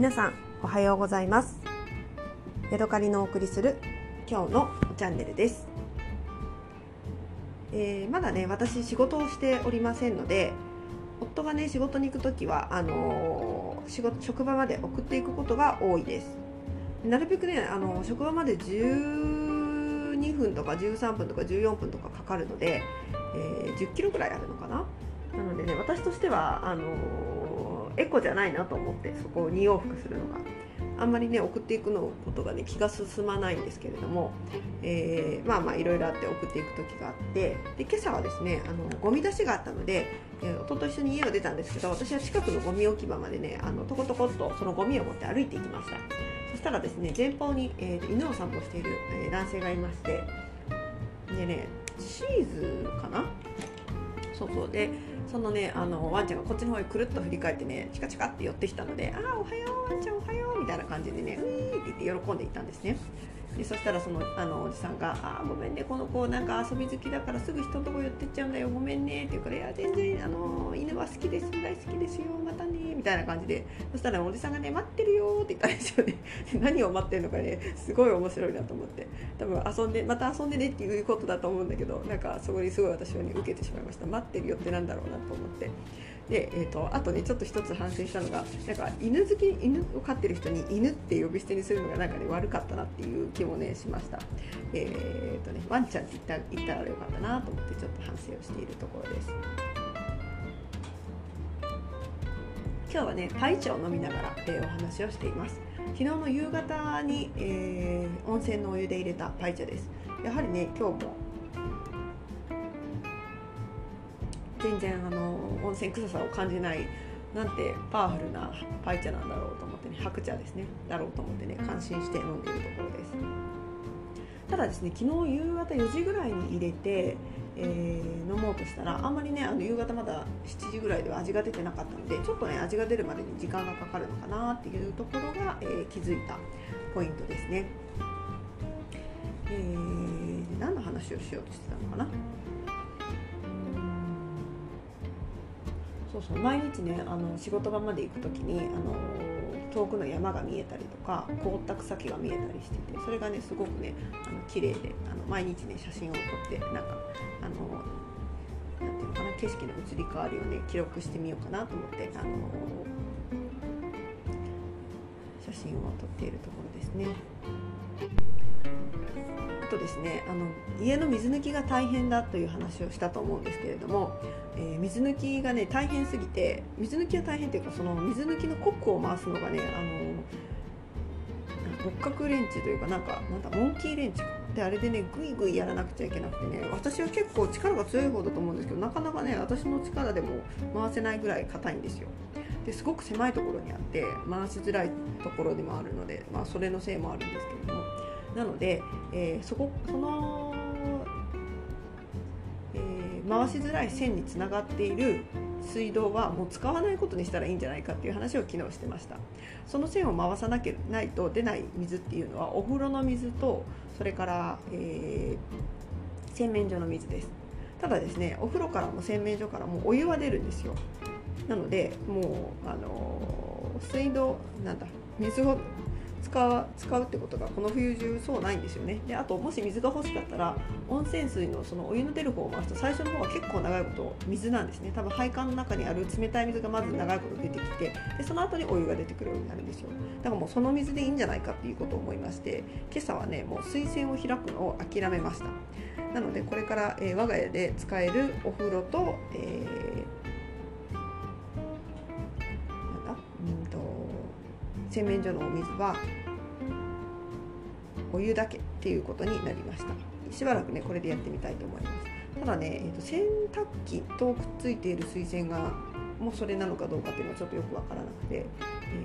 皆さんおはようございます。ヤドカリのお送りする今日のチャンネルです、えー、まだね私仕事をしておりませんので夫がね仕事に行く時はあのー、仕事職場まで送っていくことが多いです。なるべくねあの職場まで12分とか13分とか14分とかかかるので、えー、10キロぐらいあるのかな。なのでね私としてはあのエコじゃないなと思ってそこを2往復するのが。あんまりね送っていくのことがね気が進まないんですけれども、えー、まあまあいろいろあって送っていく時があってで今朝はですねあのゴミ出しがあったので、えー、夫と一緒に家を出たんですけど私は近くのゴミ置き場までねあのとことこっとそのゴミを持って歩いていきました。そしたらですね前方に、えー、犬を散歩している、えー、男性がいましてでねチーズかな？そうそう。でそのねあのワンちゃんがこっちの方へくるっと振り返ってねチカチカって寄ってきたので「ああおはようワンちゃんおはよう」みたいな感じでね「うい」って言って喜んでいたんですね。でそしたらそのあのおじさんが「あごめんねこの子なんか遊び好きだからすぐ人のとこ寄ってっちゃうんだよごめんね」って言うから「いや全然あの犬は好きです大好きですよまたね」みたいな感じで。そしたらおじさんがね「待ってるよ」って言ったんですよね。何を待ってるのかねすごい面白いなと思って。多分遊んでまた遊んでねっていうことだと思うんだけどなんかそこにすごい私はね受けてしまいました。待ってるよってなんだろうなと思って。で、えーと、あとねちょっと一つ反省したのがなんか犬好き犬を飼ってる人に犬って呼び捨てにするのがなんかね悪かったなっていう気もねしました。えっ、ー、とねワンちゃんって言った言ったらよかったなと思ってちょっと反省をしているところです。今日はねパイ茶を飲みながら、えー、お話をしています。昨日の夕方に、えー、温泉のお湯で入れたパイ茶です。やはりね今日も全然あの温泉臭さを感じないなんてパワフルなパイ茶なんだろうと思ってね白茶ですねだろうと思ってね感心して飲んでいるところです。ただですね昨日夕方4時ぐらいに入れて、えー、飲もうとしたらあんまりねあの夕方まだ7時ぐらいでは味が出てなかったのでちょっとね味が出るまでに時間がかかるのかなっていうところが、えー、気づいたポイントですね。えー、何の話をしようとしてたのかな？そうそう毎日ねあの仕事場まで行く時にあの遠くの山が見えたりとか凍った草木が見えたりしててそれがねすごくねあの綺麗であの毎日ね写真を撮ってなんかあのなんていうのかな景色の移り変わりをね記録してみようかなと思ってあの写真を撮っているところですね。とですねあの家の水抜きが大変だという話をしたと思うんですけれども、えー、水抜きがね大変すぎて水抜きは大変というかその水抜きのコックを回すのがねあの六角レンチというかなんかなんだモンキーレンチであれでねグイグイやらなくちゃいけなくてね私は結構力が強い方だと思うんですけどなかなかね私の力でも回せないぐらい硬いんですよ。ですごく狭いところにあって回しづらいところでもあるので、まあ、それのせいもあるんですけれども。なので、えー、そこその、えー、回しづらい線につながっている水道はもう使わないことにしたらいいんじゃないかっていう話を昨日してました。その線を回さなきゃないと出ない水っていうのはお風呂の水とそれから、えー、洗面所の水です。ただですねお風呂からも洗面所からもお湯は出るんですよ。なのでもうあの水道なんだ水を使うってことがこの冬中そうないんですよね。であともし水が欲しかったら温泉水のそのお湯の出る方を回すと最初の方は結構長いこと水なんですね。多分配管の中にある冷たい水がまず長いこと出てきてでその後にお湯が出てくるようになるんですよ。だからもうその水でいいんじゃないかっていうことを思いまして今朝はねもう水栓を開くのを諦めました。なのでこれから、えー、我が家で使えるお風呂と、えー、洗面所のお水はお湯だけっていうことになりました。しばらくねこれでやってみたいと思います。ただね、えーと、洗濯機とくっついている水栓がもうそれなのかどうかっていうのはちょっとよくわからなくて、え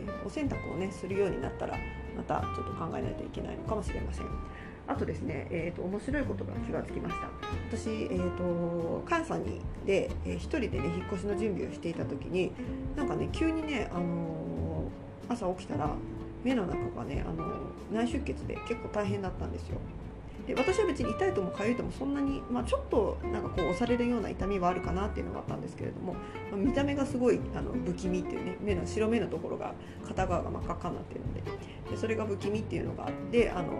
ー、お洗濯をねするようになったらまたちょっと考えないといけないのかもしれません。あとですね、えーと、面白いことが気がつきました。私、えーと、関西にで、えー、一人でね引っ越しの準備をしていた時になんかね急にね、あのー、朝起きたら目の中がねあの内出血で結構大変だったんですよで私は別に痛いとも痒いともそんなに、まあ、ちょっとなんかこう押されるような痛みはあるかなっていうのがあったんですけれども、まあ、見た目がすごいあの不気味っていうね目の白目のところが片側が真っ赤っかになってるのででそれが不気味っていうのがあってあの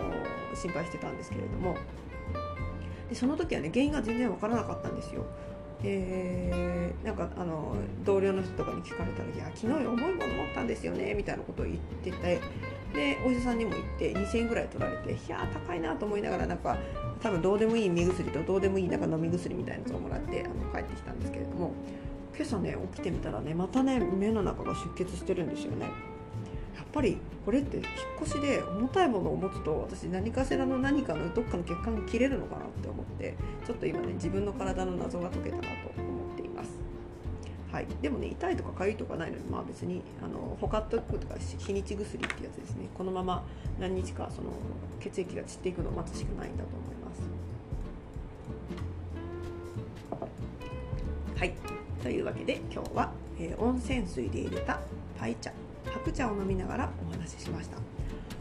心配してたんですけれどもでその時はね原因が全然わからなかったんですよ。でなんかあの同僚の人とかに聞かれたら「いや昨日重いもの持ったんですよね」みたいなことを言っててでお医者さんにも行って2000円ぐらい取られていや高いなと思いながらなんか多分どうでもいい目薬とどうでもいいなんか飲み薬みたいなやつをもらってあの帰ってきたんですけれども今朝ね起きてみたらねまたね目の中が出血してるんですよね。やっぱりこれって引っ越しで重たいものを持つと私何かしらの何かのどっかの血管が切れるのかなって思ってちょっと今ね自分の体の謎が解けたなと思。はい、でもね痛いとか痒いとかないのにまあ別にあのほかっとくとか日にち薬ってやつですね。このまま何日かその血液が散っていくのを待つしかないんだと思います。はい。というわけで今日は、えー、温泉水で入れたパイ茶。白茶を飲みながらお話ししました。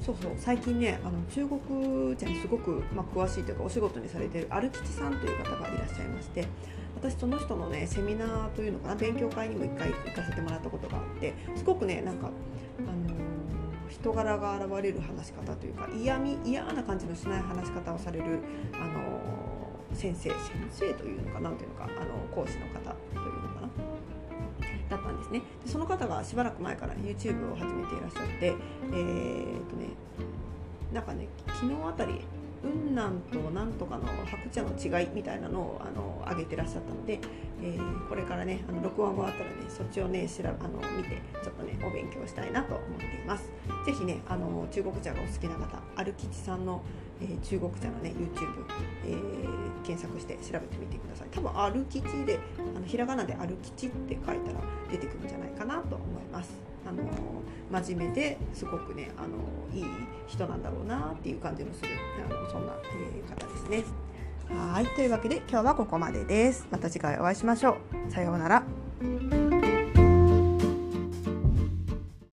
そうそう。最近ねあの中国茶にすごく、まあ、詳しいというかお仕事にされているアル吉さんという方がいらっしゃいまして私その人のねセミナーというのかな勉強会にも1回行かせてもらったことがあってすごくねなんか、あのー、人柄が現れる話し方というか嫌み嫌な感じのしない話し方をされる、あのー、先生先生というのかなんていうのかあの講師の方というのかなだったんですね。でその方がしばらく前から YouTube を始めていらっしゃってえー、っとねなんかね昨日あたり雲南となんとかの白茶の違いみたいなのをあの上げてらっしゃったので、えー、これからねあの録音終わったらねそっちをねしらあの見てちょっとねお勉強したいなと思っています。是非ねあの中国茶がお好きな方アルキチさんの、えー、中国茶のね YouTube、えー、検索して調べてみてください。多分アルキチであのひらがなでアルキチって書いたら出てくるんじゃないかなと思います。あの真面目ですごくねあのいい人なんだろうなっていう感じのするあのそんな、えー、方ですね。はいというわけで今日はここまでです。また次回お会いしましょう。さようなら。